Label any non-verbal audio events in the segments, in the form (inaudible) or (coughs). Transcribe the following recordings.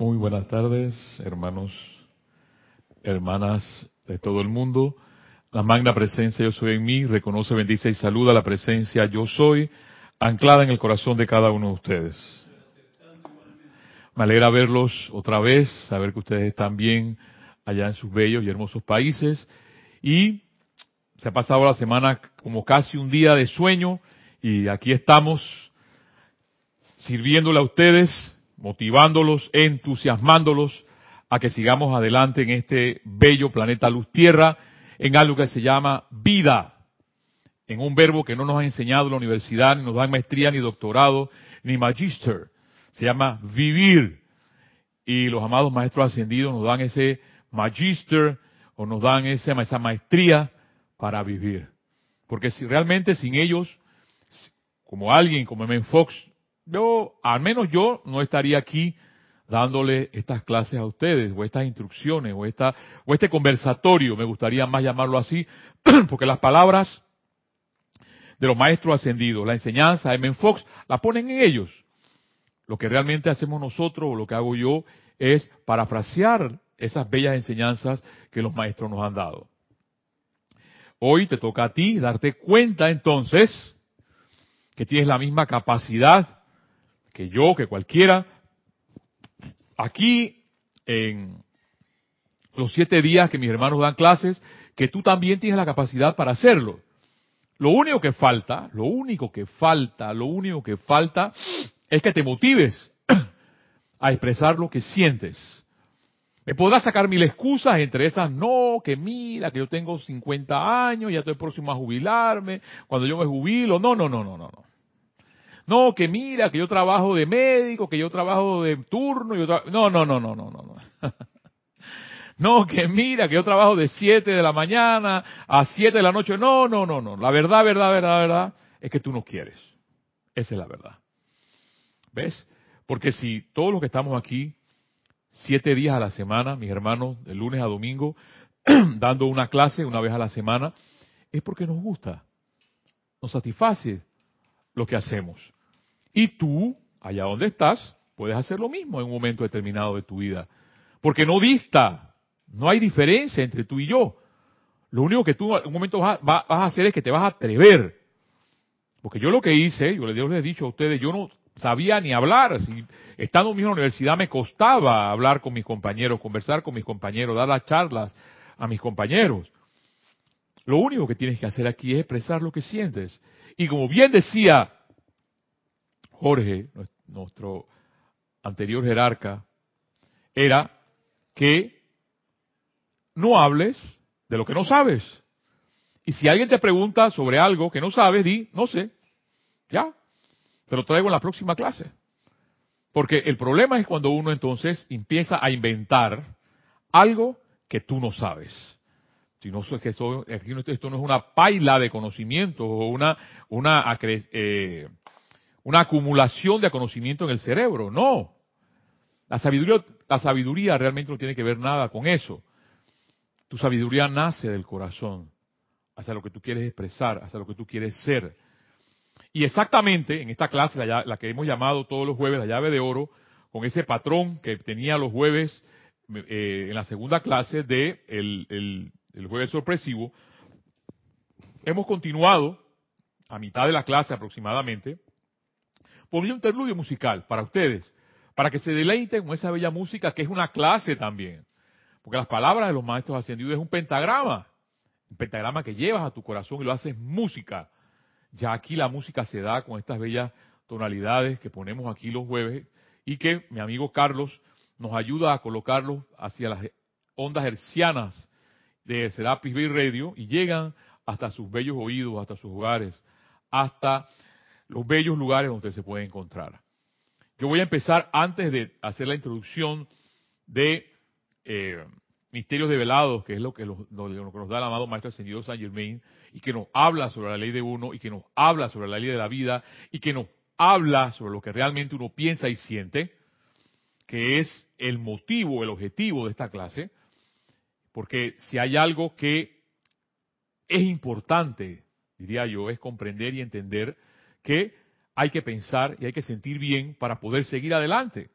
Muy buenas tardes, hermanos, hermanas de todo el mundo. La magna presencia yo soy en mí, reconoce, bendice y saluda la presencia yo soy, anclada en el corazón de cada uno de ustedes. Me alegra verlos otra vez, saber que ustedes están bien allá en sus bellos y hermosos países. Y se ha pasado la semana como casi un día de sueño y aquí estamos sirviéndole a ustedes motivándolos, entusiasmándolos a que sigamos adelante en este bello planeta Luz Tierra, en algo que se llama vida, en un verbo que no nos ha enseñado la universidad, ni nos da maestría, ni doctorado, ni magister. Se llama vivir. Y los amados maestros ascendidos nos dan ese magister o nos dan esa, esa maestría para vivir. Porque si realmente sin ellos, como alguien como M. Fox yo, al menos yo, no estaría aquí dándole estas clases a ustedes, o estas instrucciones, o, esta, o este conversatorio, me gustaría más llamarlo así, (clears throat) porque las palabras de los maestros ascendidos, la enseñanza de Men Fox, la ponen en ellos. Lo que realmente hacemos nosotros, o lo que hago yo, es parafrasear esas bellas enseñanzas que los maestros nos han dado. Hoy te toca a ti darte cuenta entonces que tienes la misma capacidad que yo, que cualquiera, aquí en los siete días que mis hermanos dan clases, que tú también tienes la capacidad para hacerlo. Lo único que falta, lo único que falta, lo único que falta es que te motives (clears throat) a expresar lo que sientes. Me podrás sacar mil excusas, entre esas, no, que mira, que yo tengo 50 años, ya estoy próximo a jubilarme, cuando yo me jubilo, no, no, no, no, no, no. No, que mira, que yo trabajo de médico, que yo trabajo de turno. Yo no, no, no, no, no, no. No. (laughs) no, que mira, que yo trabajo de 7 de la mañana a 7 de la noche. No, no, no, no. La verdad, verdad, verdad, verdad, es que tú no quieres. Esa es la verdad. ¿Ves? Porque si todos los que estamos aquí, siete días a la semana, mis hermanos, de lunes a domingo, (clears throat) dando una clase una vez a la semana, es porque nos gusta, nos satisface lo que hacemos. Y tú, allá donde estás, puedes hacer lo mismo en un momento determinado de tu vida. Porque no dista, no hay diferencia entre tú y yo. Lo único que tú en un momento vas a, hacer es que te vas a atrever. Porque yo lo que hice, yo les he dicho a ustedes, yo no sabía ni hablar. Si, estando en la universidad me costaba hablar con mis compañeros, conversar con mis compañeros, dar las charlas a mis compañeros. Lo único que tienes que hacer aquí es expresar lo que sientes. Y como bien decía Jorge, nuestro anterior jerarca, era que no hables de lo que no sabes. Y si alguien te pregunta sobre algo que no sabes, di, no sé. Ya. Te lo traigo en la próxima clase. Porque el problema es cuando uno entonces empieza a inventar algo que tú no sabes. Si no, es que esto, no es una paila de conocimiento o una, una eh, una acumulación de conocimiento en el cerebro. No. La sabiduría, la sabiduría realmente no tiene que ver nada con eso. Tu sabiduría nace del corazón, hacia lo que tú quieres expresar, hacia lo que tú quieres ser. Y exactamente en esta clase, la, que hemos llamado todos los jueves la llave de oro, con ese patrón que tenía los jueves eh, en la segunda clase de el, el jueves sorpresivo, hemos continuado a mitad de la clase aproximadamente por un interludio musical para ustedes, para que se deleiten con esa bella música que es una clase también. Porque las palabras de los maestros ascendidos es un pentagrama, un pentagrama que llevas a tu corazón y lo haces música. Ya aquí la música se da con estas bellas tonalidades que ponemos aquí los jueves y que mi amigo Carlos nos ayuda a colocarlos hacia las ondas hercianas de Serapis Bay Radio y llegan hasta sus bellos oídos, hasta sus hogares, hasta los bellos lugares donde se puede encontrar. Yo voy a empezar antes de hacer la introducción de eh, Misterios Develados, que es lo que, nos da el amado Maestro Ascendido Saint Germain, y que nos habla sobre la ley de uno, y que nos habla sobre la ley de la vida, y que nos habla sobre lo que realmente uno piensa y siente, que es el motivo, el objetivo de esta clase, porque si hay algo que es importante, diría yo, es comprender y entender que hay que pensar y hay que sentir bien para poder seguir adelante.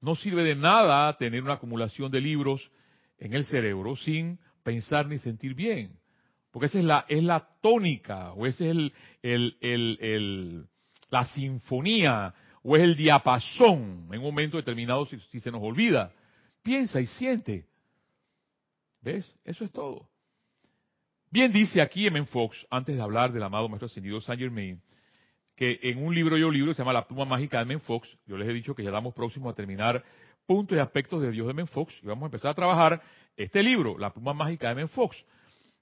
No sirve de nada tener una acumulación de libros en el cerebro sin pensar ni sentir bien. Porque esa es la, es la tónica, o esa es el, el, el, la sinfonía, o es el diapasón en un momento determinado si, si se nos olvida. Piensa y siente. ¿Ves? Eso es todo. Bien dice aquí M. Fox, antes de hablar del amado Maestro Ascendido Saint Germain, que en un libro yo libro se llama La pluma mágica de Men Fox, yo les he dicho que ya estamos próximos a terminar puntos y aspectos de Dios de Men Fox, y vamos a empezar a trabajar este libro, La pluma mágica de Men Fox.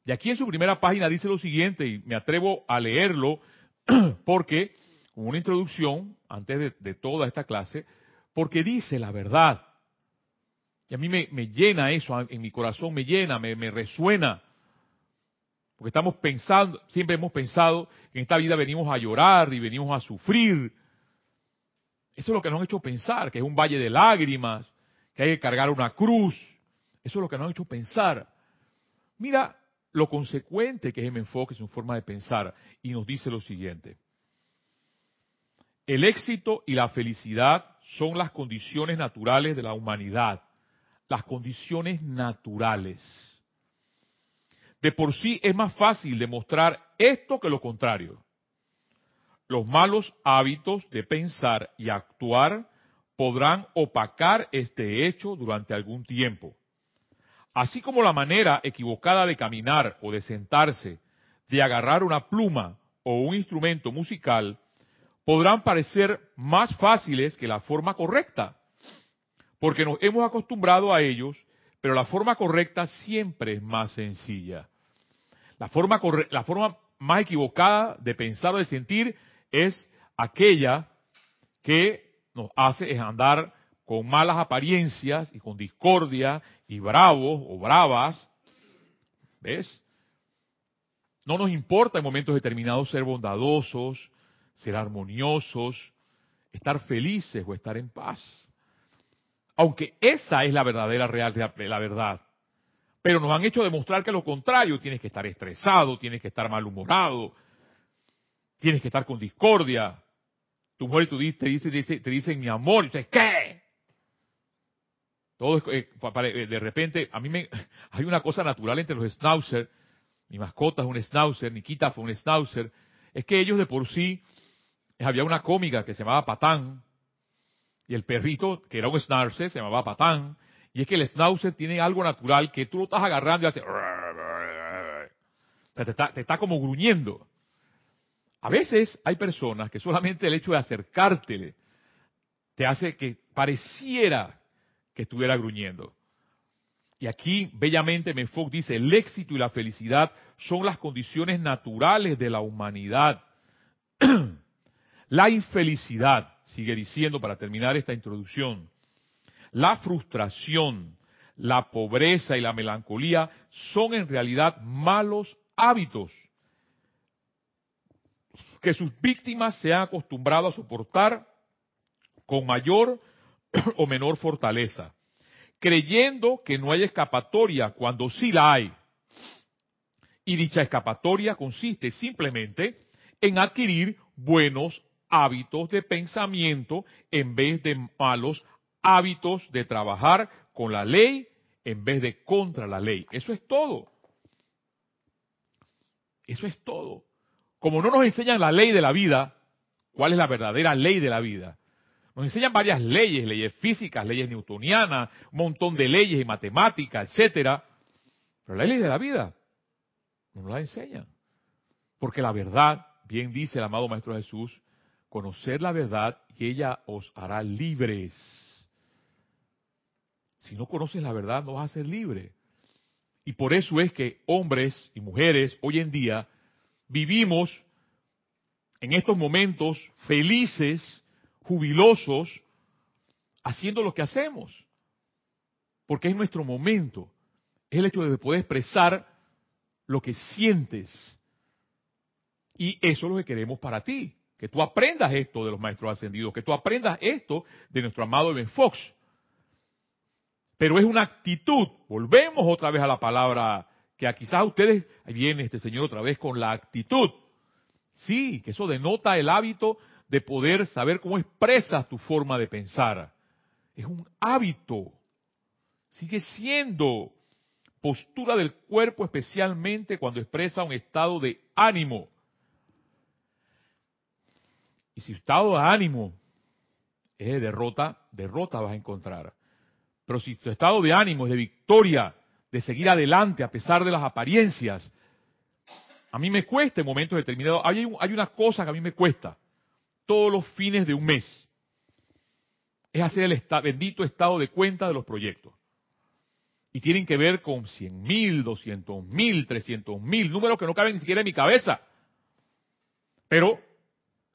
Y aquí en su primera página dice lo siguiente, y me atrevo a leerlo (clears throat) porque, como una introducción, antes de, toda esta clase, porque dice la verdad. Y a mí me, llena eso, en mi corazón me llena, me, resuena. Porque estamos pensando, siempre hemos pensado que en esta vida venimos a llorar y venimos a sufrir. Eso es lo que nos ha hecho pensar, que es un valle de lágrimas, que hay que cargar una cruz. Eso es lo que nos ha hecho pensar. Mira lo consecuente que es el enfoque, es una forma de pensar, y nos dice lo siguiente. El éxito y la felicidad son las condiciones naturales de la humanidad. Las condiciones naturales. De por sí es más fácil demostrar esto que lo contrario. Los malos hábitos de pensar y actuar podrán opacar este hecho durante algún tiempo. Así como la manera equivocada de caminar o de sentarse, de agarrar una pluma o un instrumento musical, podrán parecer más fáciles que la forma correcta, porque nos hemos acostumbrado a ellos, pero la forma correcta siempre es más sencilla. La forma, la forma más equivocada de pensar o de sentir es aquella que nos hace andar con malas apariencias y con discordia y bravos o bravas. ¿Ves? No nos importa en momentos determinados ser bondadosos, ser armoniosos, estar felices o estar en paz. Aunque esa es la verdadera real la verdad. Pero nos han hecho demostrar que lo contrario, tienes que estar estresado, tienes que estar malhumorado, tienes que estar con discordia. Tu mujer te dice, te te dice mi amor, y dices, ¿qué? Todo eh, eh, de repente, a mí me, (laughs) hay una cosa natural entre los schnauzer, mi mascota es un schnauzer, Nikita fue un schnauzer, es que ellos de por sí, había una cómica que se llamaba Patán, y el perrito, que era un schnauzer, se llamaba Patán, y es que el schnauzer tiene algo natural que tú lo estás agarrando y hace... Te está, como gruñendo. A veces hay personas que solamente el hecho de acercártele te hace que pareciera que estuviera gruñendo. Y aquí, bellamente, Menfoc dice, el éxito y la felicidad son las condiciones naturales de la humanidad. (clears throat) la infelicidad, sigue diciendo para terminar esta introducción, la frustración, la pobreza y la melancolía son en realidad malos hábitos que sus víctimas se han acostumbrado a soportar con mayor (clears throat) o menor fortaleza, creyendo que no hay escapatoria cuando sí la hay. Y dicha escapatoria consiste simplemente en adquirir buenos hábitos de pensamiento en vez de malos hábitos de trabajar con la ley en vez de contra la ley. Eso es todo. Eso es todo. Como no nos enseñan la ley de la vida, ¿cuál es la verdadera ley de la vida? Nos enseñan varias leyes, leyes físicas, leyes newtonianas, un montón de leyes y matemáticas, etcétera. Pero la ley de la vida no nos la enseñan. Porque la verdad, bien dice el amado Maestro Jesús, conocer la verdad y ella os hará libres. Si no conoces la verdad, no vas a ser libre. Y por eso es que hombres y mujeres hoy en día vivimos en estos momentos felices, jubilosos, haciendo lo que hacemos. Porque es nuestro momento. Es el hecho de poder expresar lo que sientes. Y eso es lo que queremos para ti. Que tú aprendas esto de los maestros ascendidos, que tú aprendas esto de nuestro amado Ben Fox. Pero es una actitud. Volvemos otra vez a la palabra que quizás ustedes, ahí viene este señor otra vez con la actitud. Sí, que eso denota el hábito de poder saber cómo expresas tu forma de pensar. es un hábito. Sigue siendo postura del cuerpo especialmente cuando expresa un estado de ánimo. Y si estado de ánimo es de derrota, derrota vas a encontrar. Pero si tu estado de ánimo es de victoria, de seguir adelante a pesar de las apariencias, a mí me cuesta en momentos determinados. Hay, hay una cosa que a mí me cuesta todos los fines de un mes. Es hacer el bendito estado de cuenta de los proyectos. Y tienen que ver con 100 mil, 200 mil, 300 mil, números que no caben ni siquiera en mi cabeza. Pero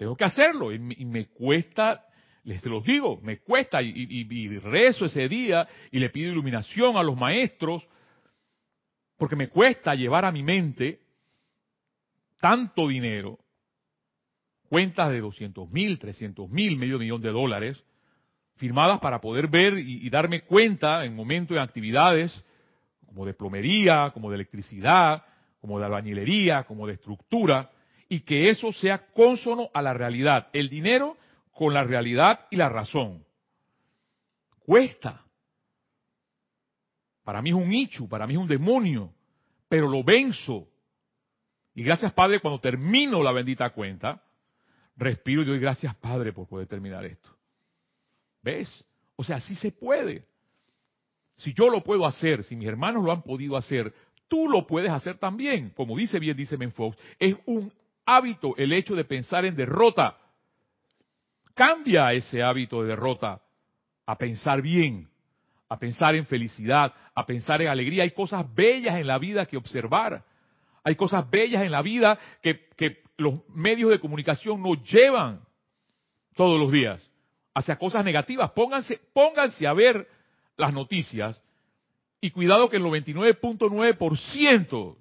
tengo que hacerlo. Y me, cuesta, les los digo, me cuesta. Y, y, rezo ese día y le pido iluminación a los maestros porque me cuesta llevar a mi mente tanto dinero, cuentas de 200 mil, 300 mil, medio millón de dólares, firmadas para poder ver y, darme cuenta en momentos de actividades como de plomería, como de electricidad, como de albañilería, como de estructura, y que eso sea consono a la realidad. El dinero con la realidad y la razón. Cuesta. Para mí es un ichu, para mí es un demonio, pero lo venzo. Y gracias Padre, cuando termino la bendita cuenta, respiro y doy gracias Padre por poder terminar esto. ¿Ves? O sea, sí se puede. Si yo lo puedo hacer, si mis hermanos lo han podido hacer, tú lo puedes hacer también. Como dice bien, dice Menfox, es un hábito el hecho de pensar en derrota. Cambia ese hábito de derrota a pensar bien, a pensar en felicidad, a pensar en alegría. Hay cosas bellas en la vida que observar. Hay cosas bellas en la vida que, los medios de comunicación nos llevan todos los días hacia cosas negativas. Pónganse, pónganse a ver las noticias y cuidado que el 99.9%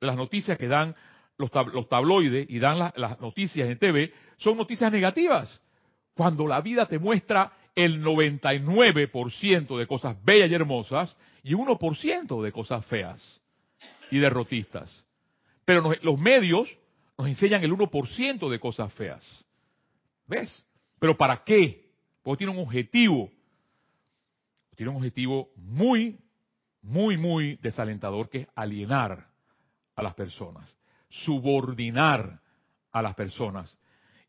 de las noticias que dan los, tabloides y dan las noticias en TV son noticias negativas. Cuando la vida te muestra el 99% de cosas bellas y hermosas y 1% de cosas feas y derrotistas. Pero los medios nos enseñan el 1% de cosas feas. ¿Ves? ¿Pero para qué? Porque tiene un objetivo. Tiene un objetivo muy, muy, muy desalentador que es alienar a las personas subordinar a las personas.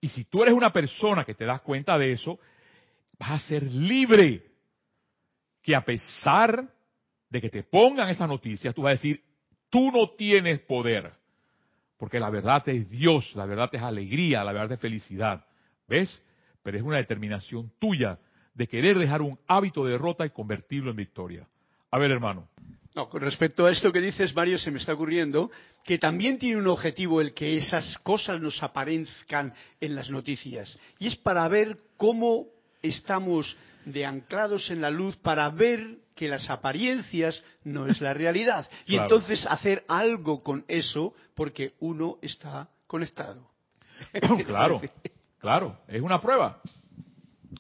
Y si tú eres una persona que te das cuenta de eso, vas a ser libre. Que a pesar de que te pongan esas noticias, tú vas a decir, tú no tienes poder. Porque la verdad es Dios, la verdad es alegría, la verdad es felicidad. ¿Ves? Pero es una determinación tuya de querer dejar un hábito de derrota y convertirlo en victoria. A ver, hermano. No, con respecto a esto que dices, Mario, se me está ocurriendo que también tiene un objetivo el que esas cosas nos aparezcan en las noticias. Y es para ver cómo estamos de anclados en la luz, para ver que las apariencias no es la realidad. Y entonces hacer algo con eso porque uno está conectado. (laughs) claro, claro, es una prueba.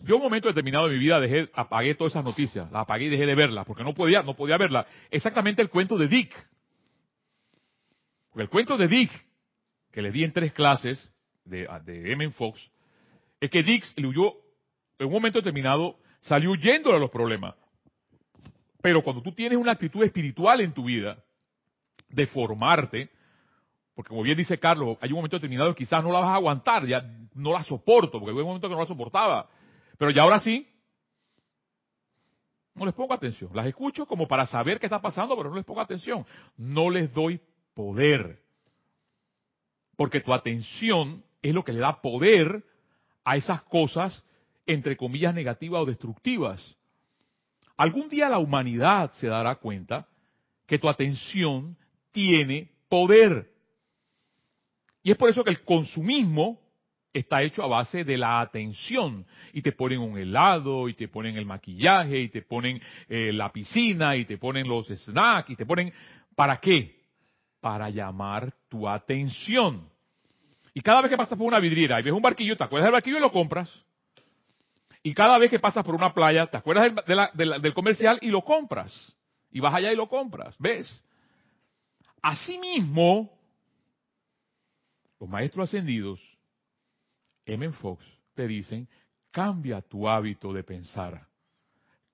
Yo en un momento determinado de mi vida dejé, apagué todas esas noticias, las apagué y dejé de verlas, porque no podía, no podía verlas. Exactamente el cuento de Dick. Porque el cuento de Dick, que le di en tres clases de, de M. Fox, es que Dick le huyó, en un momento determinado, salió huyendo a los problemas. Pero cuando tú tienes una actitud espiritual en tu vida, de formarte, porque como bien dice Carlos, hay un momento determinado que quizás no la vas a aguantar, ya no la soporto, porque hubo un momento que no la soportaba. Pero ya ahora sí, no les pongo atención. Las escucho como para saber qué está pasando, pero no les pongo atención. No les doy poder. Porque tu atención es lo que le da poder a esas cosas, entre comillas, negativas o destructivas. Algún día la humanidad se dará cuenta que tu atención tiene poder. Y es por eso que el consumismo está hecho a base de la atención. Y te ponen un helado, y te ponen el maquillaje, y te ponen eh, la piscina, y te ponen los snacks, y te ponen... ¿Para qué? Para llamar tu atención. Y cada vez que pasas por una vidriera y ves un barquillo, te acuerdas del barquillo y lo compras. Y cada vez que pasas por una playa, te acuerdas del, del comercial y lo compras. Y vas allá y lo compras. ¿Ves? Asimismo, los maestros ascendidos M. Fox te dicen, cambia tu hábito de pensar.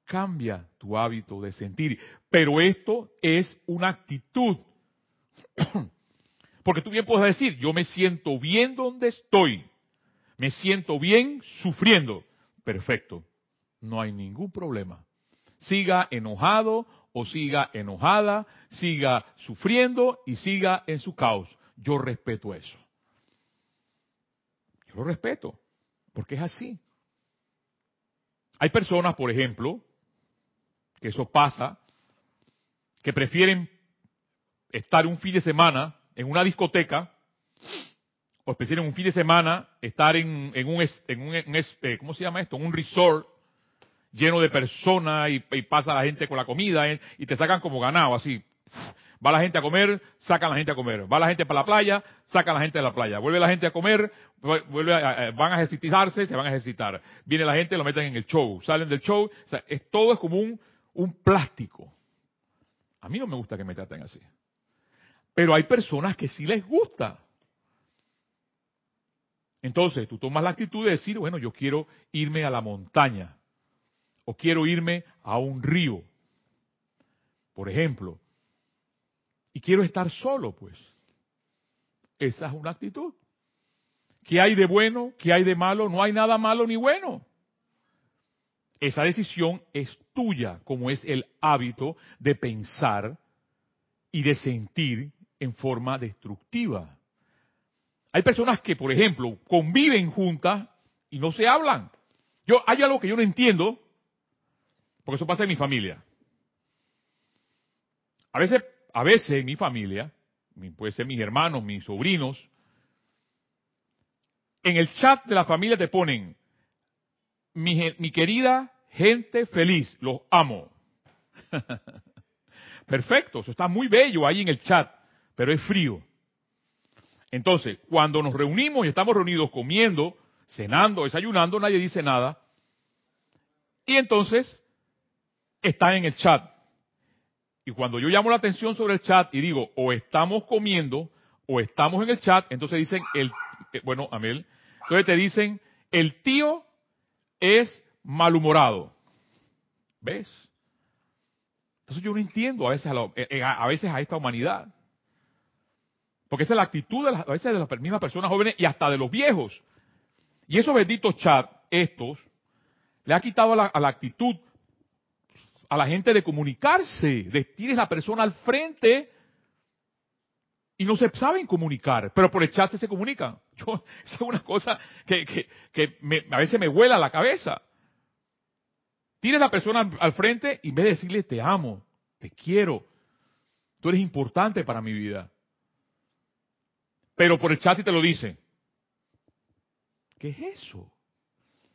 cambia tu hábito de sentir. Pero esto es una actitud. (coughs) Porque tú bien puedes decir, yo me siento bien donde estoy. Me siento bien sufriendo. Perfecto. No hay ningún problema. Siga enojado o siga enojada, siga sufriendo y siga en su caos. Yo respeto eso. Lo respeto, porque es así. Hay personas, por ejemplo, que eso pasa, que prefieren estar un fin de semana en una discoteca, o prefieren un fin de semana estar en, en un, en un, eh, ¿cómo se llama esto? un resort lleno de personas y, pasa la gente con la comida eh, y te sacan como ganado, así. Va la gente a comer, sacan la gente a comer. Va la gente para la playa, sacan la gente de la playa. Vuelve la gente a comer, vuelve van a ejercitarse, se van a ejercitar. Viene la gente, lo meten en el show. Salen del show. O sea, es, todo es como un, un plástico. A mí no me gusta que me traten así. Pero hay personas que sí les gusta. Entonces, tú tomas la actitud de decir, bueno, yo quiero irme a la montaña o quiero irme a un río, por ejemplo, y quiero estar solo, pues. Esa es una actitud. ¿Qué hay de bueno? ¿Qué hay de malo? No hay nada malo ni bueno. Esa decisión es tuya, como es el hábito de pensar y de sentir en forma destructiva. Hay personas que, por ejemplo, conviven juntas y no se hablan. Yo hay algo que yo no entiendo, porque eso pasa en mi familia. A veces, a veces mi familia, puede ser mis hermanos, mis sobrinos, en el chat de la familia te ponen, mi, mi querida gente feliz, los amo. (laughs) Perfecto, eso está muy bello ahí en el chat, pero es frío. Entonces, cuando nos reunimos y estamos reunidos comiendo, cenando, desayunando, nadie dice nada. Y entonces, está en el chat. Y cuando yo llamo la atención sobre el chat y digo, o estamos comiendo, o estamos en el chat, entonces dicen, el, eh, bueno, Amel, entonces te dicen, el tío es malhumorado. ¿Ves? Entonces yo no entiendo a veces a, eh, eh, a veces a esta humanidad. Porque esa es la actitud de las, a veces de las mismas personas jóvenes y hasta de los viejos. Y esos benditos chats, estos, le ha quitado a la, actitud a la gente de comunicarse. De, tienes la persona al frente y no se saben comunicar, pero por el chat se, comunican. (laughs) Yo, es una cosa que, que, a veces me vuela la cabeza. Tienes la persona al frente y en vez de decirle te amo, te quiero, tú eres importante para mi vida. Pero por el chat sí te lo dice. ¿Qué es eso?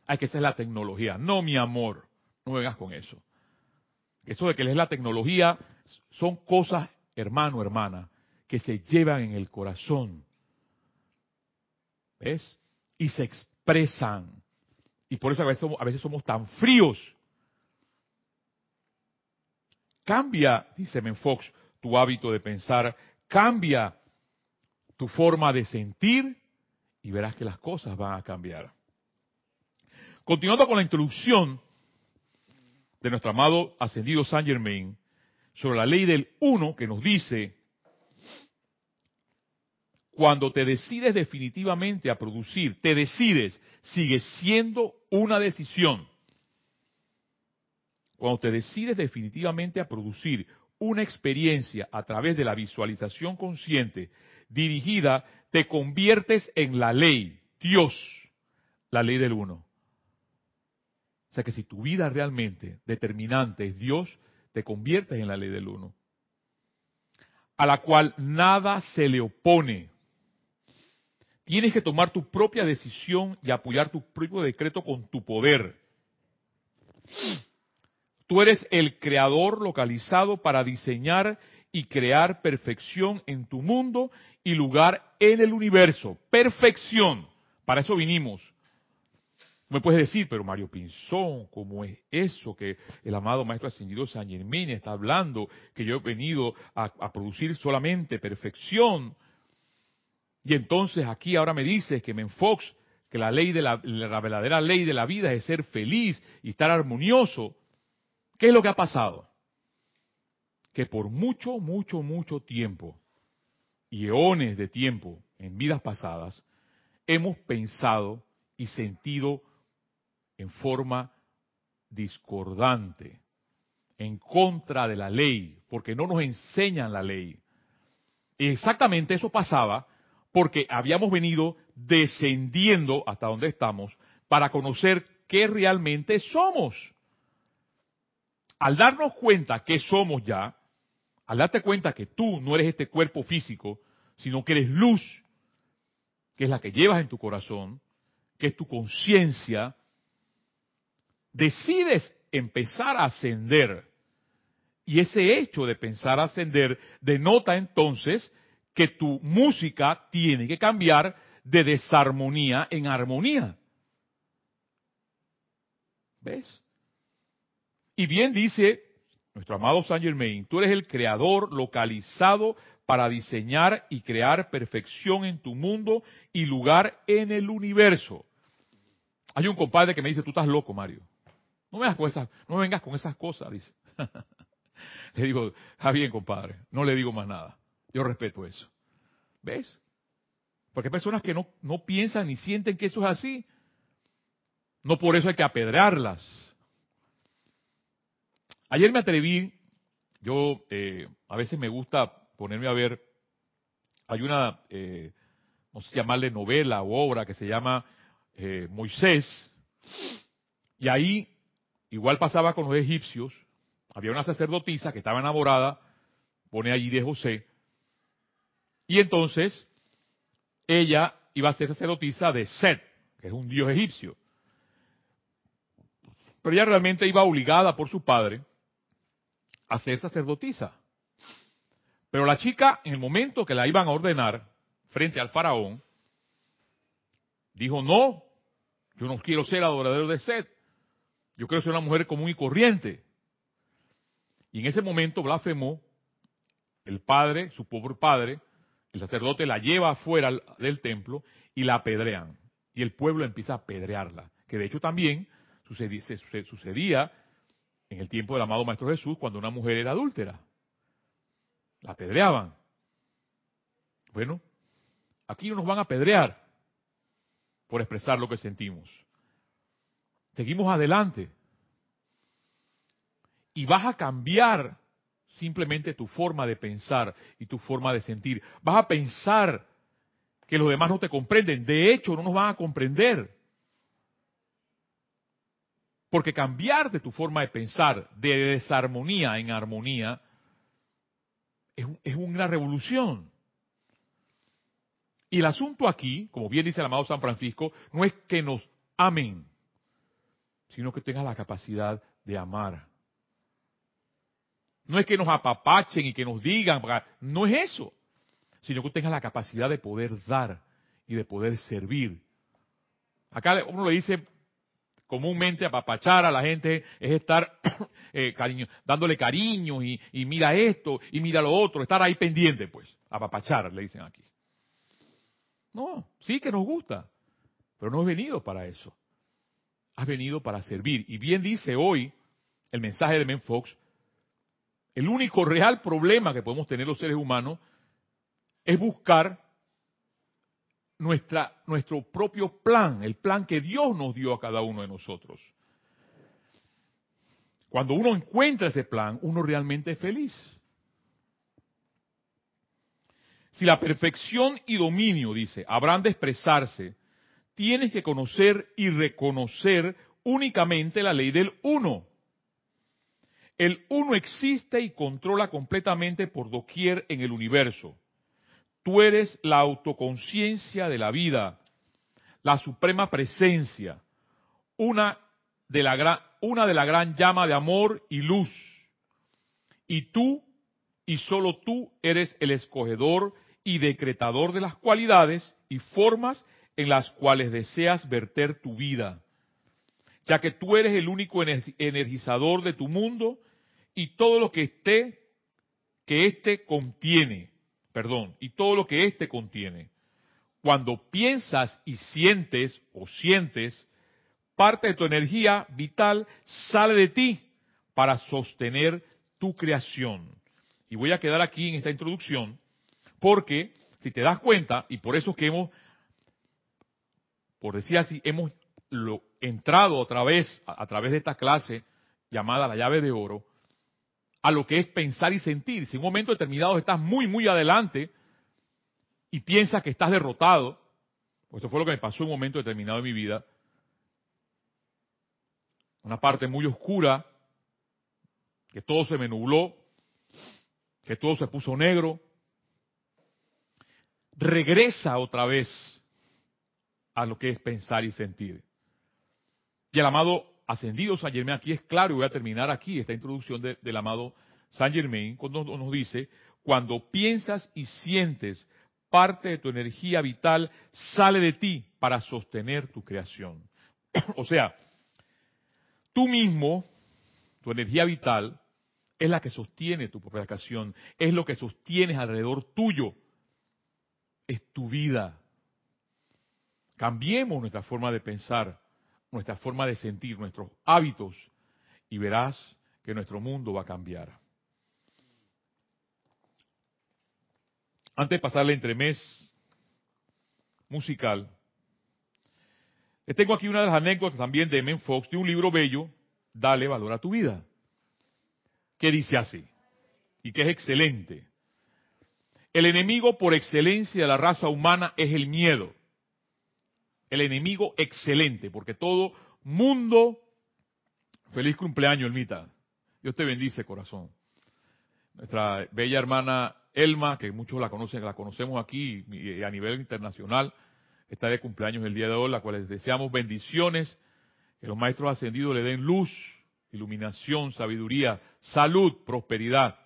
Ay, que esa es la tecnología. No, mi amor, no vengas con eso. Eso de que es la tecnología son cosas, hermano, hermana, que se llevan en el corazón. ¿Ves? Y se expresan. Y por eso a veces somos, a veces somos tan fríos. Cambia, dice Menfox, tu hábito de pensar, cambia tu forma de sentir y verás que las cosas van a cambiar. Continuando con la introducción de nuestro amado ascendido Saint Germain sobre la ley del uno que nos dice, cuando te decides definitivamente a producir, te decides, sigue siendo una decisión. Cuando te decides definitivamente a producir una experiencia a través de la visualización consciente, dirigida, te conviertes en la ley, Dios, la ley del uno. Sea que si tu vida realmente determinante es Dios, te conviertes en la ley del uno, a la cual nada se le opone. Tienes que tomar tu propia decisión y apoyar tu propio decreto con tu poder. Tú eres el creador localizado para diseñar y crear perfección en tu mundo y lugar en el universo. Perfección. Para eso vinimos. Me puedes decir, pero Mario Pinzón, ¿cómo es eso que el amado Maestro Ascendido San Germán está hablando? Que yo he venido a, producir solamente perfección. Y entonces aquí ahora me dices que Menfox, que la ley de la verdadera ley de la vida es ser feliz y estar armonioso. ¿Qué es lo que ha pasado? Que por mucho, mucho, mucho tiempo, y eones de tiempo en vidas pasadas, hemos pensado y sentido en forma discordante, en contra de la ley, porque no nos enseñan la ley. Y exactamente eso pasaba porque habíamos venido descendiendo hasta donde estamos para conocer qué realmente somos. Al darnos cuenta que somos ya, al darte cuenta que tú no eres este cuerpo físico, sino que eres luz, que es la que llevas en tu corazón, que es tu conciencia, decides empezar a ascender. Y ese hecho de pensar ascender denota entonces que tu música tiene que cambiar de desarmonía en armonía. ¿Ves? Y bien dice nuestro amado Saint Germain, tú eres el creador localizado para diseñar y crear perfección en tu mundo y lugar en el universo. Hay un compadre que me dice, tú estás loco, Mario. No vengas con esas, no vengas con esas cosas, dice. (laughs) le digo, está bien, compadre, no le digo más nada. Yo respeto eso. ¿Ves? Porque hay personas que no, no piensan ni sienten que eso es así. No por eso hay que apedrearlas. Ayer me atreví, yo eh, a veces me gusta ponerme a ver, hay una, eh, no sé llamarle novela o obra que se llama eh, Moisés, y ahí igual pasaba con los egipcios, había una sacerdotisa que estaba enamorada, pone allí de José, y entonces ella iba a ser sacerdotisa de Set, que es un dios egipcio. Pero ella realmente iba obligada por su padre a ser sacerdotisa. Pero la chica, en el momento que la iban a ordenar frente al faraón, dijo, no, yo no quiero ser adorador de Set, yo quiero ser una mujer común y corriente. Y en ese momento blasfemó el padre, su pobre padre, el sacerdote la lleva afuera del templo y la apedrean. Y el pueblo empieza a apedrearla. Que de hecho también sucedía, sucedía en el tiempo del amado Maestro Jesús cuando una mujer era adúltera. La apedreaban. Bueno, aquí no nos van a apedrear por expresar lo que sentimos. Seguimos adelante. Y vas a cambiar simplemente tu forma de pensar y tu forma de sentir. Vas a pensar que los demás no te comprenden. De hecho, no nos van a comprender. Porque cambiar de tu forma de pensar de desarmonía en armonía es, es una revolución. Y el asunto aquí, como bien dice el amado San Francisco, no es que nos amen, sino que tengas la capacidad de amar. No es que nos apapachen y que nos digan, no es eso, sino que tengas la capacidad de poder dar y de poder servir. Acá uno le dice comúnmente apapachar a la gente es estar (coughs) eh, cariño, dándole cariño y, y, mira esto y mira lo otro, estar ahí pendiente, pues, apapachar, le dicen aquí. No, sí que nos gusta, pero no has venido para eso. Has venido para servir. Y bien dice hoy el mensaje de Men Fox, el único real problema que podemos tener los seres humanos es buscar nuestra, nuestro propio plan, el plan que Dios nos dio a cada uno de nosotros. Cuando uno encuentra ese plan, uno realmente es feliz. Si la perfección y dominio, dice, habrán de expresarse, tienes que conocer y reconocer únicamente la ley del uno. El uno existe y controla completamente por doquier en el universo. Tú eres la autoconciencia de la vida, la suprema presencia, una de la gran, una de la gran llama de amor y luz. Y tú, y solo tú, eres el escogedor y decretador de las cualidades y formas en las cuales deseas verter tu vida, ya que tú eres el único energizador de tu mundo y todo lo que esté, que éste contiene, perdón, y todo lo que éste contiene. Cuando piensas y sientes o sientes, parte de tu energía vital sale de ti para sostener tu creación. Y voy a quedar aquí en esta introducción porque si te das cuenta, y por eso que hemos, por decir así, hemos lo, entrado otra vez a, través de esta clase llamada la llave de oro, a lo que es pensar y sentir. Si en un momento determinado estás muy, muy adelante y piensas que estás derrotado, pues esto fue lo que me pasó en un momento determinado de mi vida, una parte muy oscura, que todo se me nubló, que todo se puso negro, regresa otra vez a lo que es pensar y sentir. Y el amado ascendido San Germain, aquí es claro, y voy a terminar aquí esta introducción del amado San Germain, cuando nos dice, cuando piensas y sientes, parte de tu energía vital sale de ti para sostener tu creación. o sea, tú mismo, tu energía vital, es la que sostiene tu propia creación, es lo que sostienes alrededor tuyo, es tu vida. Cambiemos nuestra forma de pensar, nuestra forma de sentir, nuestros hábitos, y verás que nuestro mundo va a cambiar. Antes de pasarle entremés musical, tengo aquí una de las anécdotas también de Men Fox de un libro bello, Dale valor a tu vida, que dice así, y que es excelente. El enemigo por excelencia de la raza humana es el miedo el enemigo excelente, porque todo mundo, feliz cumpleaños, Elmita. Dios te bendice, corazón. Nuestra bella hermana Elma, que muchos la conocen, la conocemos aquí y a nivel internacional, está de cumpleaños el día de hoy, la cual les deseamos bendiciones, que los maestros ascendidos le den luz, iluminación, sabiduría, salud, prosperidad.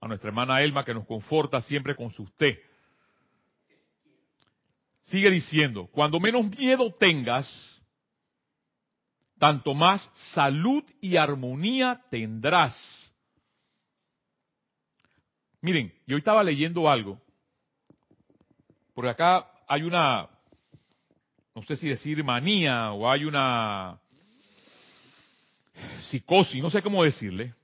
A nuestra hermana Elma, que nos conforta siempre con su té Sigue diciendo, cuando menos miedo tengas, tanto más salud y armonía tendrás. Miren, yo estaba leyendo algo, porque acá hay una, no sé si decir manía o hay una psicosis, no sé cómo decirle,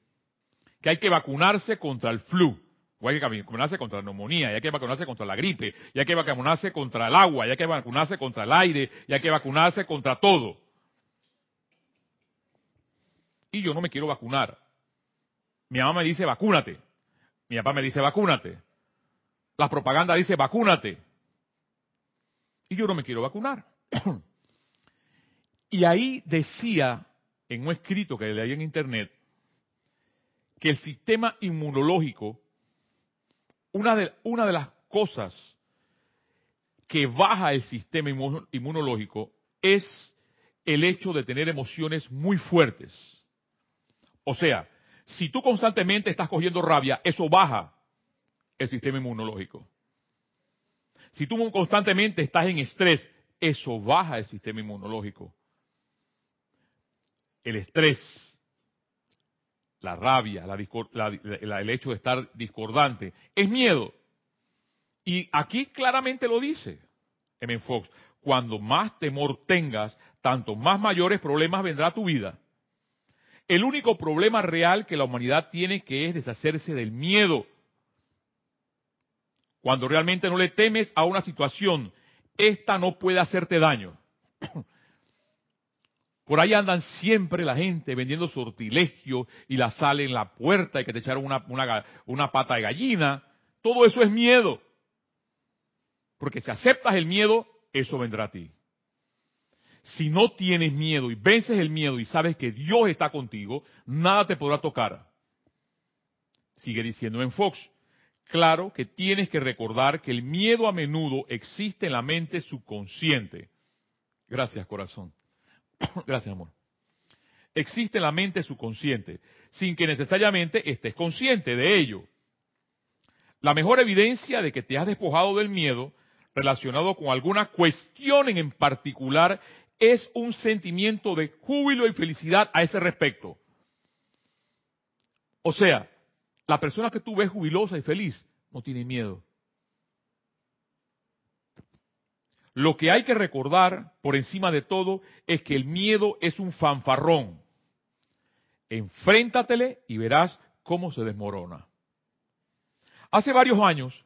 que hay que vacunarse contra el flu o hay que vacunarse contra la neumonía, y hay que vacunarse contra la gripe, y hay que vacunarse contra el agua, y hay que vacunarse contra el aire, y hay que vacunarse contra todo. Y yo no me quiero vacunar. Mi mamá me dice vacúnate. Mi papá me dice vacúnate. La propaganda dice vacúnate. Y yo no me quiero vacunar. (clears throat) y ahí decía, en un escrito que leí en internet, que el sistema inmunológico una de, las cosas que baja el sistema inmunológico es el hecho de tener emociones muy fuertes. O sea, si tú constantemente estás cogiendo rabia, eso baja el sistema inmunológico. Si tú constantemente estás en estrés, eso baja el sistema inmunológico. El estrés, la rabia, el hecho de estar discordante, es miedo. Y aquí claramente lo dice M. Fox, cuando más temor tengas, tanto más mayores problemas vendrá tu vida. El único problema real que la humanidad tiene que es deshacerse del miedo. Cuando realmente no le temes a una situación, esta no puede hacerte daño. Por ahí andan siempre la gente vendiendo sortilegio y la sal en la puerta y que te echaron una, una, pata de gallina. Todo eso es miedo. Porque si aceptas el miedo, eso vendrá a ti. Si no tienes miedo y vences el miedo y sabes que Dios está contigo, nada te podrá tocar. Sigue diciendo en Fox. Claro que tienes que recordar que el miedo a menudo existe en la mente subconsciente. Gracias, corazón. Gracias, amor. Existe la mente subconsciente, sin que necesariamente estés consciente de ello. La mejor evidencia de que te has despojado del miedo relacionado con alguna cuestión en particular es un sentimiento de júbilo y felicidad a ese respecto. O sea, la persona que tú ves jubilosa y feliz no tiene miedo. Lo que hay que recordar por encima de todo es que el miedo es un fanfarrón. Enfréntatele y verás cómo se desmorona. Hace varios años,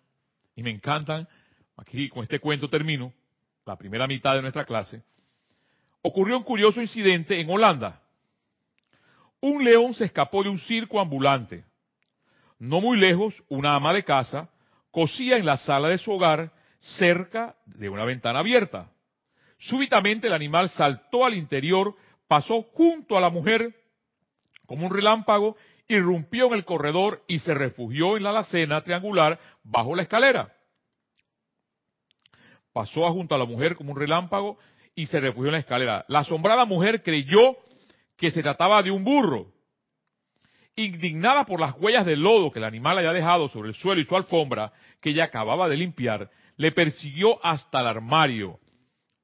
y me encantan, aquí con este cuento termino, la primera mitad de nuestra clase, ocurrió un curioso incidente en Holanda. Un león se escapó de un circo ambulante. No muy lejos, una ama de casa cosía en la sala de su hogar cerca de una ventana abierta. Súbitamente el animal saltó al interior, pasó junto a la mujer como un relámpago, irrumpió en el corredor y se refugió en la alacena triangular bajo la escalera. Pasó junto a la mujer como un relámpago y se refugió en la escalera. La asombrada mujer creyó que se trataba de un burro. Indignada por las huellas de lodo que el animal había dejado sobre el suelo y su alfombra, que ella acababa de limpiar, le persiguió hasta el armario,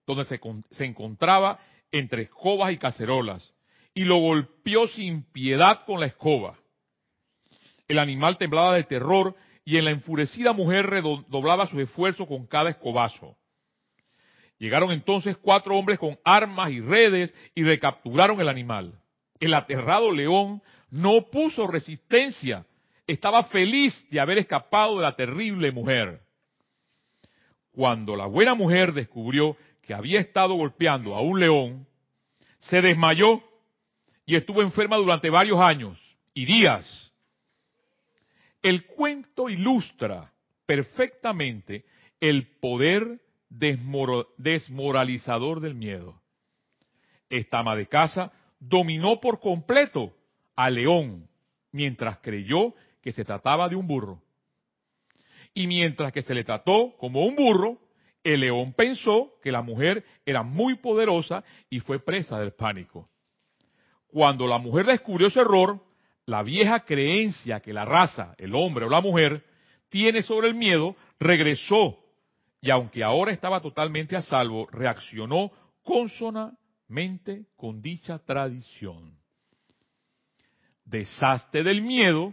donde se, encontraba entre escobas y cacerolas, y lo golpeó sin piedad con la escoba. El animal temblaba de terror y en la enfurecida mujer redoblaba su esfuerzo con cada escobazo. Llegaron entonces cuatro hombres con armas y redes y recapturaron el animal. El aterrado león no puso resistencia. Estaba feliz de haber escapado de la terrible mujer. Cuando la buena mujer descubrió que había estado golpeando a un león, se desmayó y estuvo enferma durante varios años y días. El cuento ilustra perfectamente el poder desmoralizador del miedo. Esta ama de casa dominó por completo a León mientras creyó que se trataba de un burro. Y mientras que se le trató como un burro, el león pensó que la mujer era muy poderosa y fue presa del pánico. Cuando la mujer descubrió ese error, la vieja creencia que la raza, el hombre o la mujer, tiene sobre el miedo, regresó y aunque ahora estaba totalmente a salvo, reaccionó consonamente con dicha tradición. Deshazte del miedo,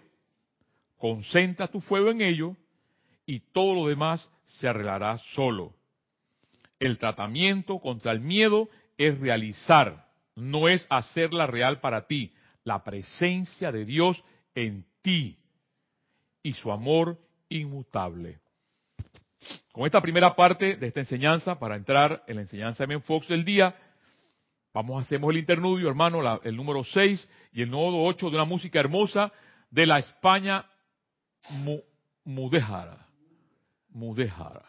concentra tu fuego en ello y todo lo demás se arreglará solo. El tratamiento contra el miedo es realizar, no es hacerla real para ti, la presencia de Dios en ti y su amor inmutable. Con esta primera parte de esta enseñanza, para entrar en la enseñanza de Men Fox del día, vamos, hacemos el interludio, hermano, el número 6 y el número 8 de una música hermosa de la España mudéjara. Mudéjara.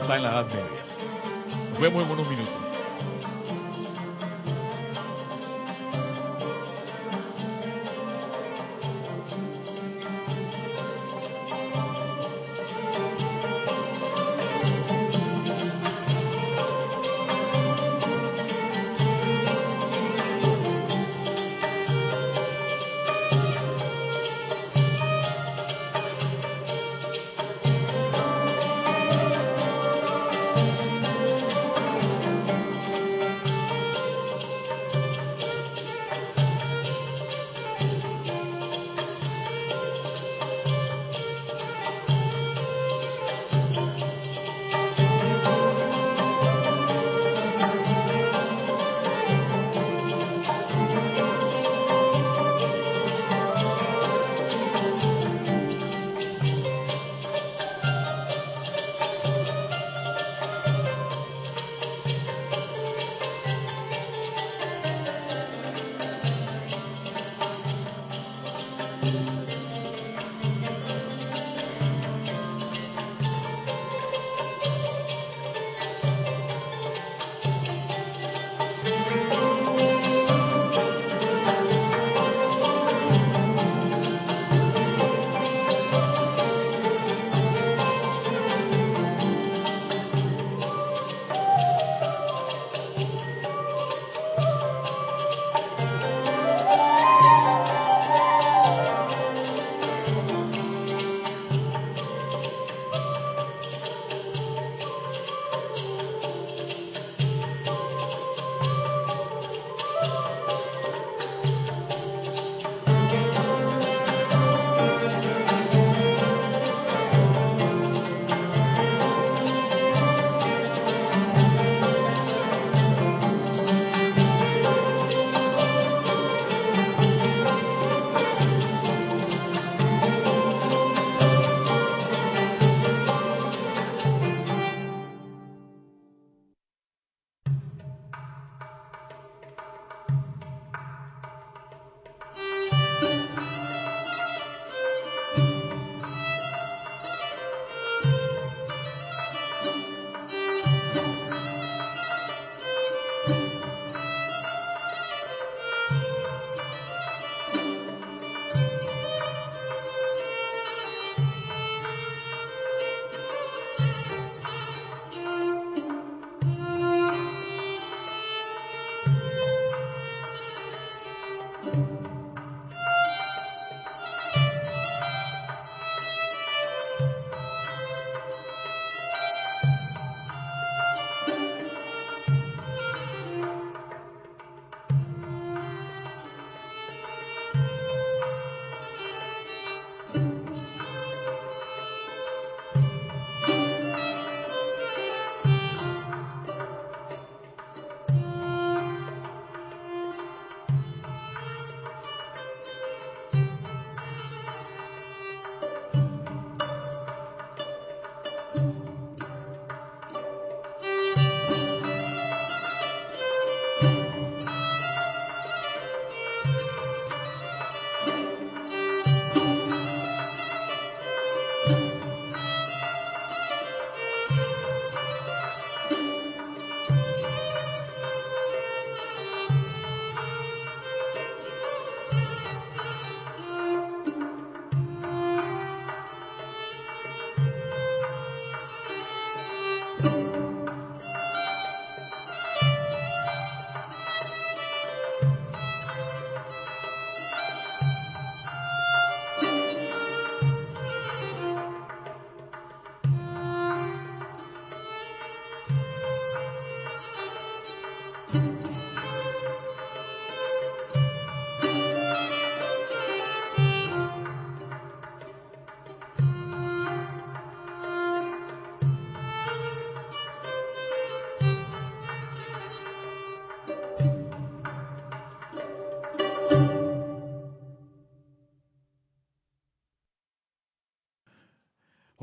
Está en la Edad Media. Nos vemos en unos minutos.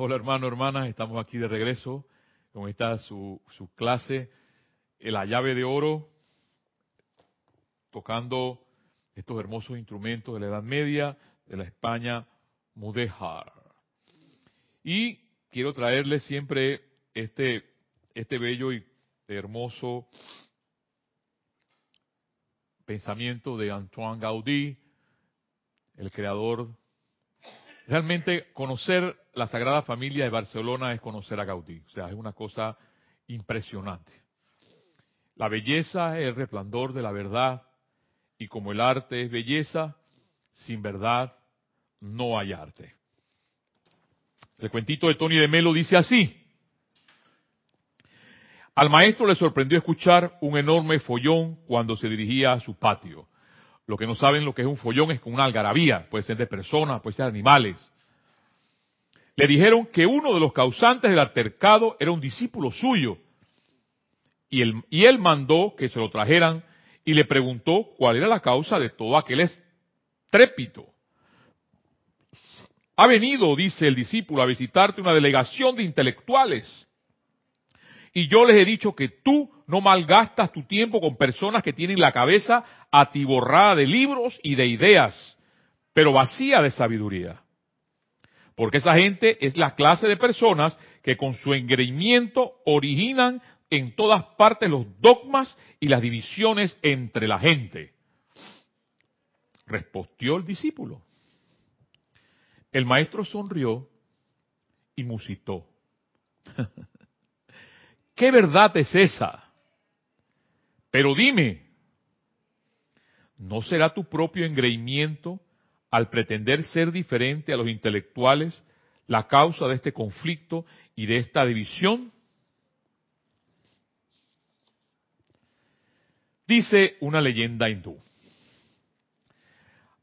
Hola hermano, hermanas, estamos aquí de regreso con esta su, su clase, la llave de oro, tocando estos hermosos instrumentos de la Edad Media, de la España Mudéjar. Y quiero traerles siempre este, este bello y hermoso pensamiento de Antoine Gaudí, el creador. Realmente conocer la Sagrada Familia de Barcelona es conocer a Gaudí, o sea, es una cosa impresionante. La belleza es el resplandor de la verdad y como el arte es belleza, sin verdad no hay arte. El cuentito de Tony de Melo dice así. Al maestro le sorprendió escuchar un enorme follón cuando se dirigía a su patio. Lo que no saben lo que es un follón es con una algarabía, puede ser de personas, puede ser de animales. Le dijeron que uno de los causantes del altercado era un discípulo suyo. Y él, y él mandó que se lo trajeran y le preguntó cuál era la causa de todo aquel estrépito. Ha venido, dice el discípulo, a visitarte una delegación de intelectuales. Y yo les he dicho que tú no malgastas tu tiempo con personas que tienen la cabeza atiborrada de libros y de ideas, pero vacía de sabiduría. Porque esa gente es la clase de personas que con su engreimiento originan en todas partes los dogmas y las divisiones entre la gente. Respondió el discípulo. El maestro sonrió y musitó. (laughs) ¿Qué verdad es esa? Pero dime, ¿no será tu propio engreimiento al pretender ser diferente a los intelectuales la causa de este conflicto y de esta división? Dice una leyenda hindú.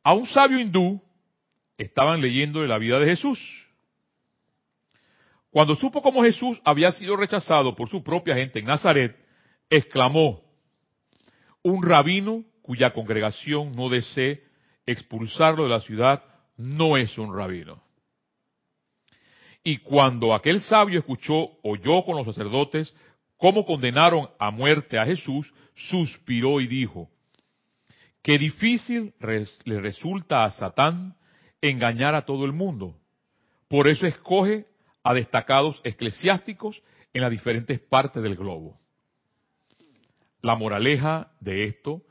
A un sabio hindú estaban leyendo de la vida de Jesús. Cuando supo cómo Jesús había sido rechazado por su propia gente en Nazaret, exclamó, un rabino cuya congregación no desee expulsarlo de la ciudad no es un rabino. Y cuando aquel sabio escuchó, oyó con los sacerdotes cómo condenaron a muerte a Jesús, suspiró y dijo, qué difícil le resulta a Satán engañar a todo el mundo. Por eso escoge a destacados eclesiásticos en las diferentes partes del globo. La moraleja de esto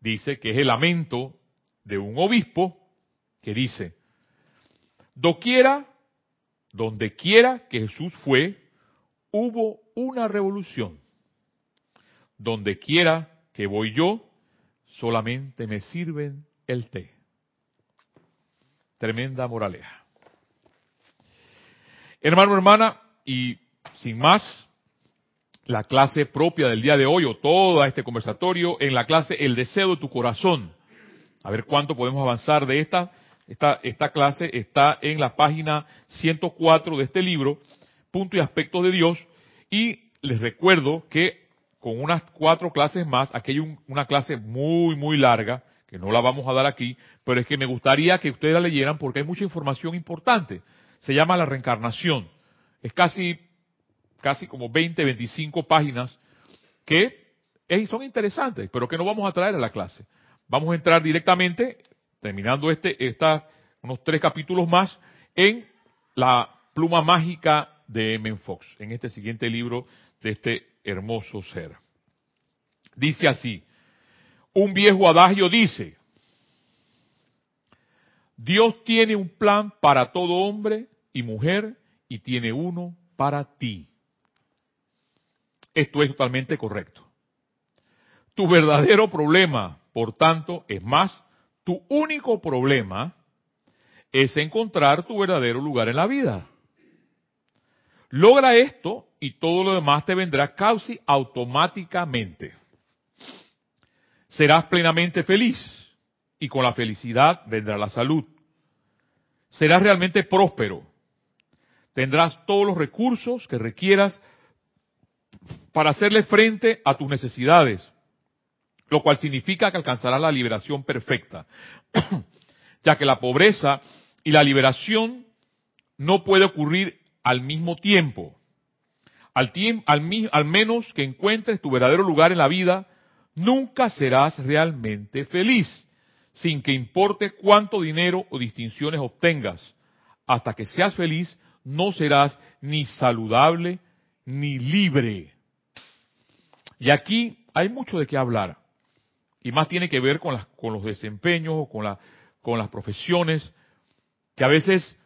dice que es el lamento de un obispo que dice, doquiera, donde quiera que Jesús fue, hubo una revolución. Donde quiera que voy yo, solamente me sirven el té. Tremenda moraleja. Hermano, hermana, y sin más, la clase propia del día de hoy o todo este conversatorio en la clase El deseo de tu corazón. A ver cuánto podemos avanzar de esta. Esta, esta clase está en la página 104 de este libro, Punto y Aspectos de Dios. Y les recuerdo que con unas cuatro clases más, aquí hay una clase muy, muy larga, que no la vamos a dar aquí, pero es que me gustaría que ustedes la leyeran porque hay mucha información importante. Se llama la reencarnación. Es casi, casi como 20, 25 páginas que son interesantes, pero que no vamos a traer a la clase. Vamos a entrar directamente, terminando este, esta, unos tres capítulos más, en la pluma mágica de M. Fox, en este siguiente libro de este hermoso ser. Dice así, un viejo adagio dice, Dios tiene un plan para todo hombre y mujer y tiene uno para ti. Esto es totalmente correcto. Tu verdadero problema, por tanto, es más, tu único problema es encontrar tu verdadero lugar en la vida. Logra esto y todo lo demás te vendrá casi automáticamente. Serás plenamente feliz y con la felicidad vendrá la salud. Serás realmente próspero. Tendrás todos los recursos que requieras para hacerle frente a tus necesidades, lo cual significa que alcanzarás la liberación perfecta, (clears throat) ya que la pobreza y la liberación no puede ocurrir al mismo tiempo. Al, al, al menos que encuentres tu verdadero lugar en la vida, nunca serás realmente feliz, sin que importe cuánto dinero o distinciones obtengas. Hasta que seas feliz, no serás ni saludable ni libre. Y aquí hay mucho de qué hablar. Y más tiene que ver con, las, con los desempeños o con, con las profesiones que a veces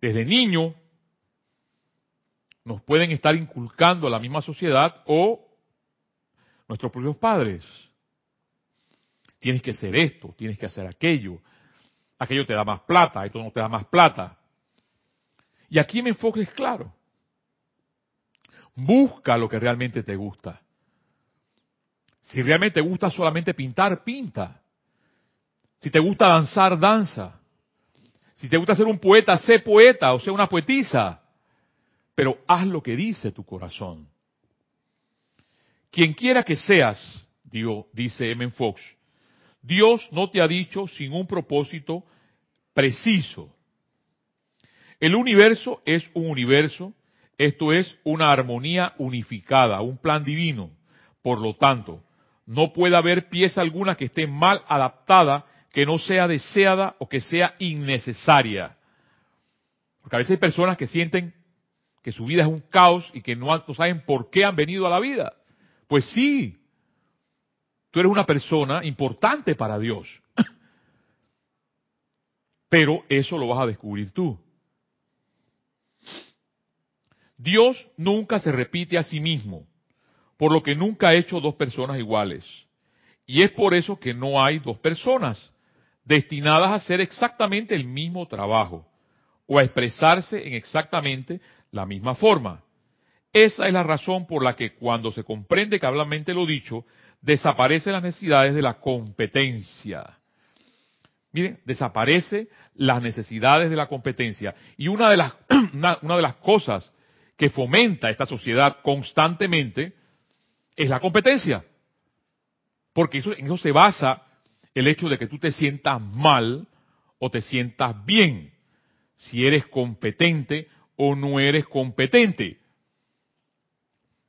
desde niño nos pueden estar inculcando la misma sociedad o nuestros propios padres. Tienes que hacer esto, tienes que hacer aquello. Aquello te da más plata, esto no te da más plata. Y aquí mi enfoque es claro. Busca lo que realmente te gusta. Si realmente te gusta solamente pintar, pinta. Si te gusta danzar, danza. Si te gusta ser un poeta, sé poeta o sé una poetisa pero haz lo que dice tu corazón. Quien quiera que seas, dice M. Fox, Dios no te ha dicho sin un propósito preciso. El universo es un universo, esto es una armonía unificada, un plan divino. Por lo tanto, no puede haber pieza alguna que esté mal adaptada, que no sea deseada o que sea innecesaria. Porque a veces hay personas que sienten que su vida es un caos y que no, saben por qué han venido a la vida. Pues sí, tú eres una persona importante para Dios. (laughs) Pero eso lo vas a descubrir tú. Dios nunca se repite a sí mismo, por lo que nunca ha hecho dos personas iguales. Y es por eso que no hay dos personas destinadas a hacer exactamente el mismo trabajo o a expresarse en exactamente la misma forma. Esa es la razón por la que cuando se comprende cablemente lo dicho, desaparecen las necesidades de la competencia. Miren, desaparece las necesidades de la competencia. Y una de las, (clears throat) una, de las cosas que fomenta esta sociedad constantemente es la competencia. Porque eso, en eso se basa el hecho de que tú te sientas mal o te sientas bien. Si eres competente o no eres competente.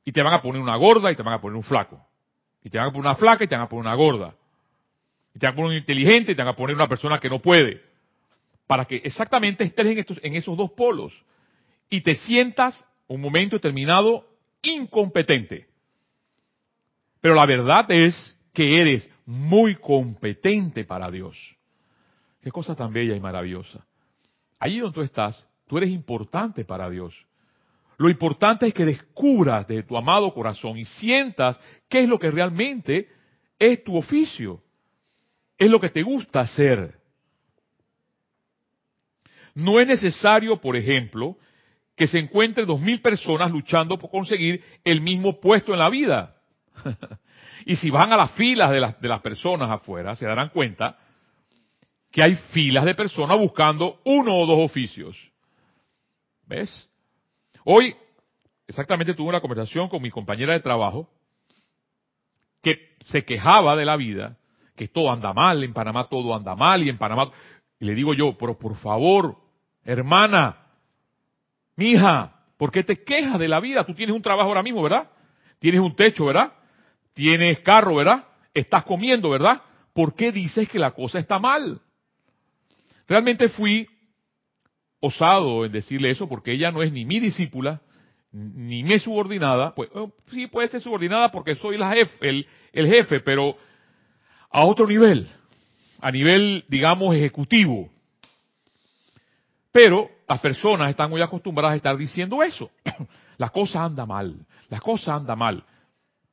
Y te van a poner una gorda y te van a poner un flaco. Y te van a poner una flaca y te van a poner una gorda. Y te van a poner un inteligente y te van a poner una persona que no puede. Para que exactamente estés en, estos, en esos dos polos. Y te sientas un momento determinado incompetente. Pero la verdad es que eres muy competente para Dios. Qué cosa tan bella y maravillosa. Allí donde tú estás, Tú eres importante para Dios. Lo importante es que descubras de tu amado corazón y sientas qué es lo que realmente es tu oficio. es lo que te gusta hacer. No es necesario, por ejemplo, que se encuentren dos mil personas luchando por conseguir el mismo puesto en la vida. (laughs) y si van a las filas de las, de las personas afuera, se darán cuenta que hay filas de personas buscando uno o dos oficios. ¿Ves? Hoy, exactamente tuve una conversación con mi compañera de trabajo que se quejaba de la vida, que todo anda mal, en Panamá todo anda mal y en Panamá... Y le digo yo, pero por favor, hermana, mija, ¿por qué te quejas de la vida? Tú tienes un trabajo ahora mismo, ¿verdad? Tienes un techo, ¿verdad? Tienes carro, ¿verdad? Estás comiendo, ¿verdad? ¿Por qué dices que la cosa está mal? Realmente fui osado en decirle eso porque ella no es ni mi discípula, ni mi subordinada. Pues oh, sí puede ser subordinada porque soy la jefe, el, jefe, pero a otro nivel, a nivel, digamos, ejecutivo. Pero las personas están muy acostumbradas a estar diciendo eso. (clears throat) La cosa anda mal, la cosa anda mal.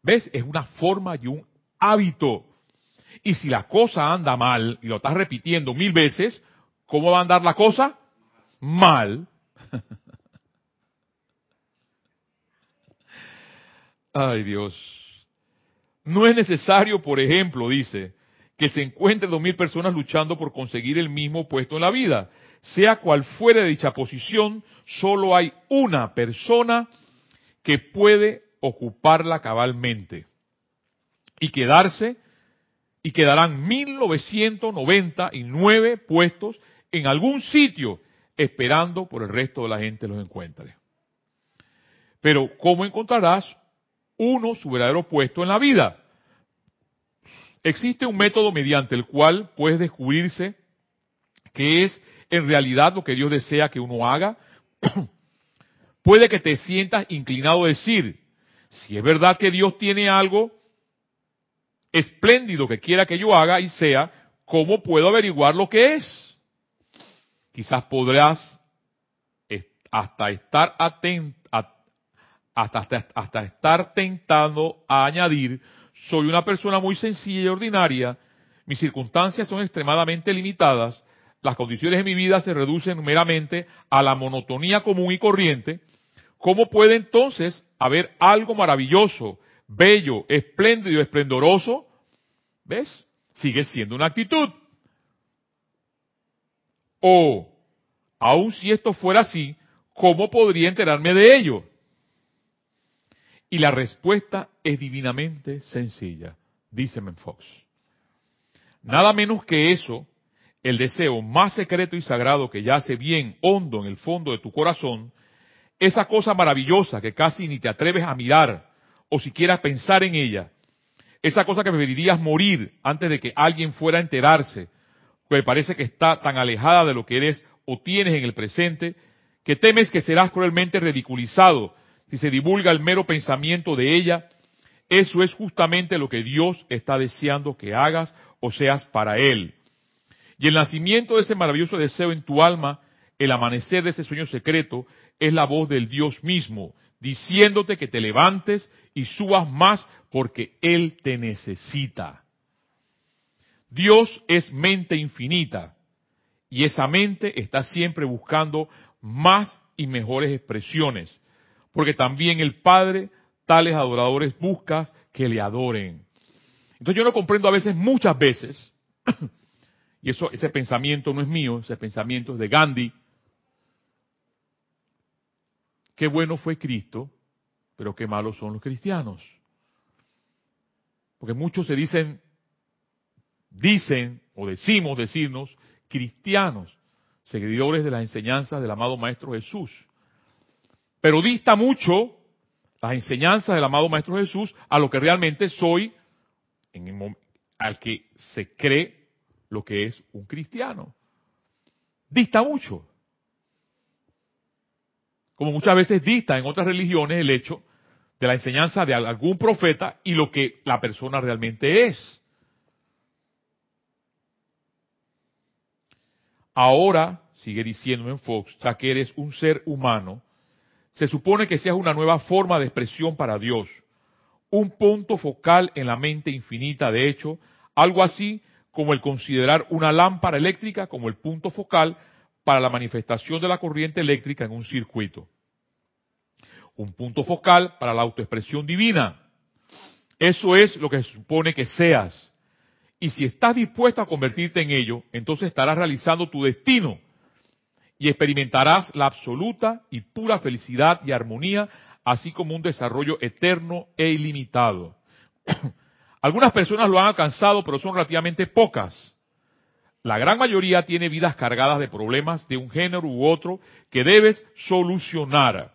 ¿Ves? Es una forma y un hábito. Y si la cosa anda mal, y lo estás repitiendo mil veces, ¿cómo va a andar la cosa? Mal. (laughs) Ay Dios. No es necesario, por ejemplo, dice, que se encuentren dos mil personas luchando por conseguir el mismo puesto en la vida. Sea cual fuere dicha posición, solo hay una persona que puede ocuparla cabalmente y quedarse y quedarán 1999 puestos en algún sitio esperando por el resto de la gente los encuentre. Pero ¿cómo encontrarás uno su verdadero puesto en la vida? Existe un método mediante el cual puedes descubrirse qué es en realidad lo que Dios desea que uno haga. (clears throat) Puede que te sientas inclinado a decir, si es verdad que Dios tiene algo espléndido que quiera que yo haga y sea, ¿cómo puedo averiguar lo que es? Quizás podrás hasta estar atento, hasta, hasta, hasta estar tentando a añadir, soy una persona muy sencilla y ordinaria, mis circunstancias son extremadamente limitadas, las condiciones de mi vida se reducen meramente a la monotonía común y corriente, ¿cómo puede entonces haber algo maravilloso, bello, espléndido, esplendoroso? ¿Ves? Sigue siendo una actitud. O, aun si esto fuera así, ¿cómo podría enterarme de ello? Y la respuesta es divinamente sencilla, dice Fox. Nada menos que eso, el deseo más secreto y sagrado que yace bien hondo en el fondo de tu corazón, esa cosa maravillosa que casi ni te atreves a mirar o siquiera pensar en ella, esa cosa que preferirías morir antes de que alguien fuera a enterarse, que parece que está tan alejada de lo que eres o tienes en el presente, que temes que serás cruelmente ridiculizado si se divulga el mero pensamiento de ella, eso es justamente lo que Dios está deseando que hagas o seas para Él. Y el nacimiento de ese maravilloso deseo en tu alma, el amanecer de ese sueño secreto, es la voz del Dios mismo, diciéndote que te levantes y subas más porque Él te necesita. Dios es mente infinita y esa mente está siempre buscando más y mejores expresiones, porque también el Padre tales adoradores busca que le adoren. Entonces yo no comprendo a veces, muchas veces, (clears throat) y eso, ese pensamiento no es mío, ese pensamiento es de Gandhi, qué bueno fue Cristo, pero qué malos son los cristianos. Porque muchos se dicen dicen o decimos decirnos cristianos, seguidores de las enseñanzas del amado Maestro Jesús. Pero dista mucho las enseñanzas del amado Maestro Jesús a lo que realmente soy, en al que se cree lo que es un cristiano. Dista mucho. Como muchas veces dista en otras religiones el hecho de la enseñanza de algún profeta y lo que la persona realmente es. Ahora, sigue diciendo en Fox, ya que eres un ser humano, se supone que seas una nueva forma de expresión para Dios, un punto focal en la mente infinita, de hecho, algo así como el considerar una lámpara eléctrica como el punto focal para la manifestación de la corriente eléctrica en un circuito. Un punto focal para la autoexpresión divina. Eso es lo que se supone que seas. Y si estás dispuesto a convertirte en ello, entonces estarás realizando tu destino y experimentarás la absoluta y pura felicidad y armonía, así como un desarrollo eterno e ilimitado. (coughs) Algunas personas lo han alcanzado, pero son relativamente pocas. La gran mayoría tiene vidas cargadas de problemas de un género u otro que debes solucionar.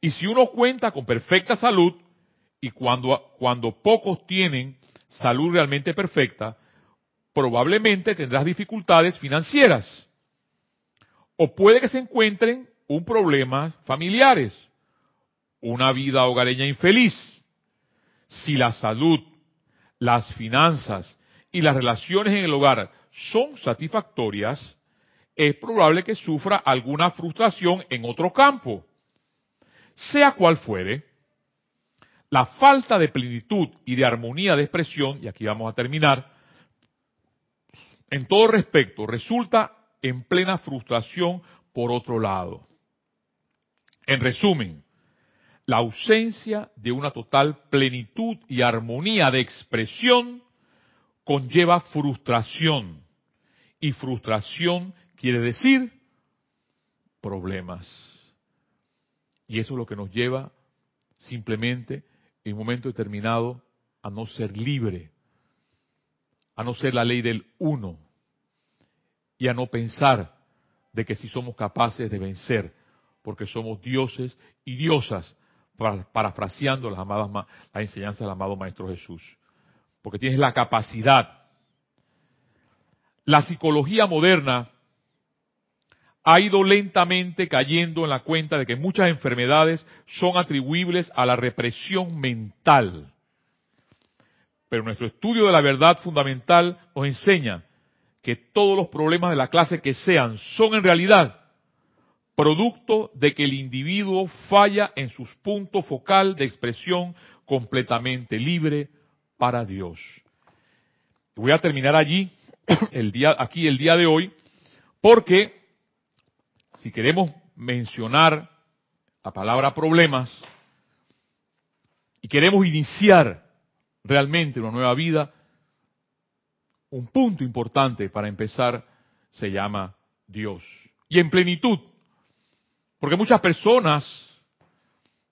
Y si uno cuenta con perfecta salud, y cuando, cuando pocos tienen salud realmente perfecta, probablemente tendrás dificultades financieras. O puede que se encuentren un problema familiares, una vida hogareña infeliz. Si la salud, las finanzas y las relaciones en el hogar son satisfactorias, es probable que sufra alguna frustración en otro campo. Sea cual fuere, la falta de plenitud y de armonía de expresión, y aquí vamos a terminar, en todo respecto resulta en plena frustración por otro lado. En resumen, la ausencia de una total plenitud y armonía de expresión conlleva frustración. Y frustración quiere decir problemas. Y eso es lo que nos lleva simplemente en un momento determinado a no ser libre, a no ser la ley del uno y a no pensar de que si somos capaces de vencer, porque somos dioses y diosas, parafraseando las, amadas, las enseñanzas del amado Maestro Jesús porque tienes la capacidad. La psicología moderna ha ido lentamente cayendo en la cuenta de que muchas enfermedades son atribuibles a la represión mental. Pero nuestro estudio de la verdad fundamental nos enseña que todos los problemas de la clase que sean son en realidad producto de que el individuo falla en sus puntos focal de expresión completamente libre, para Dios. Voy a terminar allí, el día, aquí el día de hoy, porque si queremos mencionar la palabra problemas y queremos iniciar realmente una nueva vida, un punto importante para empezar se llama Dios. Y en plenitud. Porque muchas personas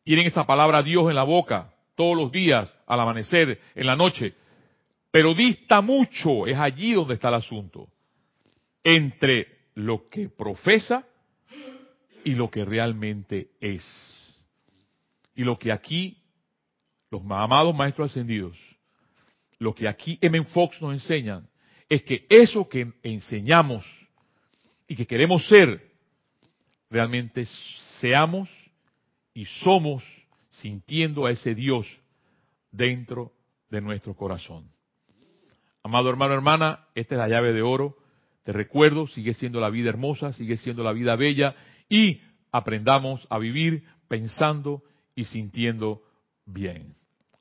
tienen esa palabra Dios en la boca, todos los días, al amanecer, en la noche. Pero dista mucho, es allí donde está el asunto, entre lo que profesa y lo que realmente es. Y lo que aquí, los amados maestros ascendidos, lo que aquí M. Fox nos enseñan, es que eso que enseñamos y que queremos ser, realmente seamos y somos sintiendo a ese Dios dentro de nuestro corazón. Amado hermano, hermana, esta es la llave de oro. Te recuerdo, sigue siendo la vida hermosa, sigue siendo la vida bella y aprendamos a vivir pensando y sintiendo bien.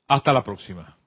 Hasta la próxima.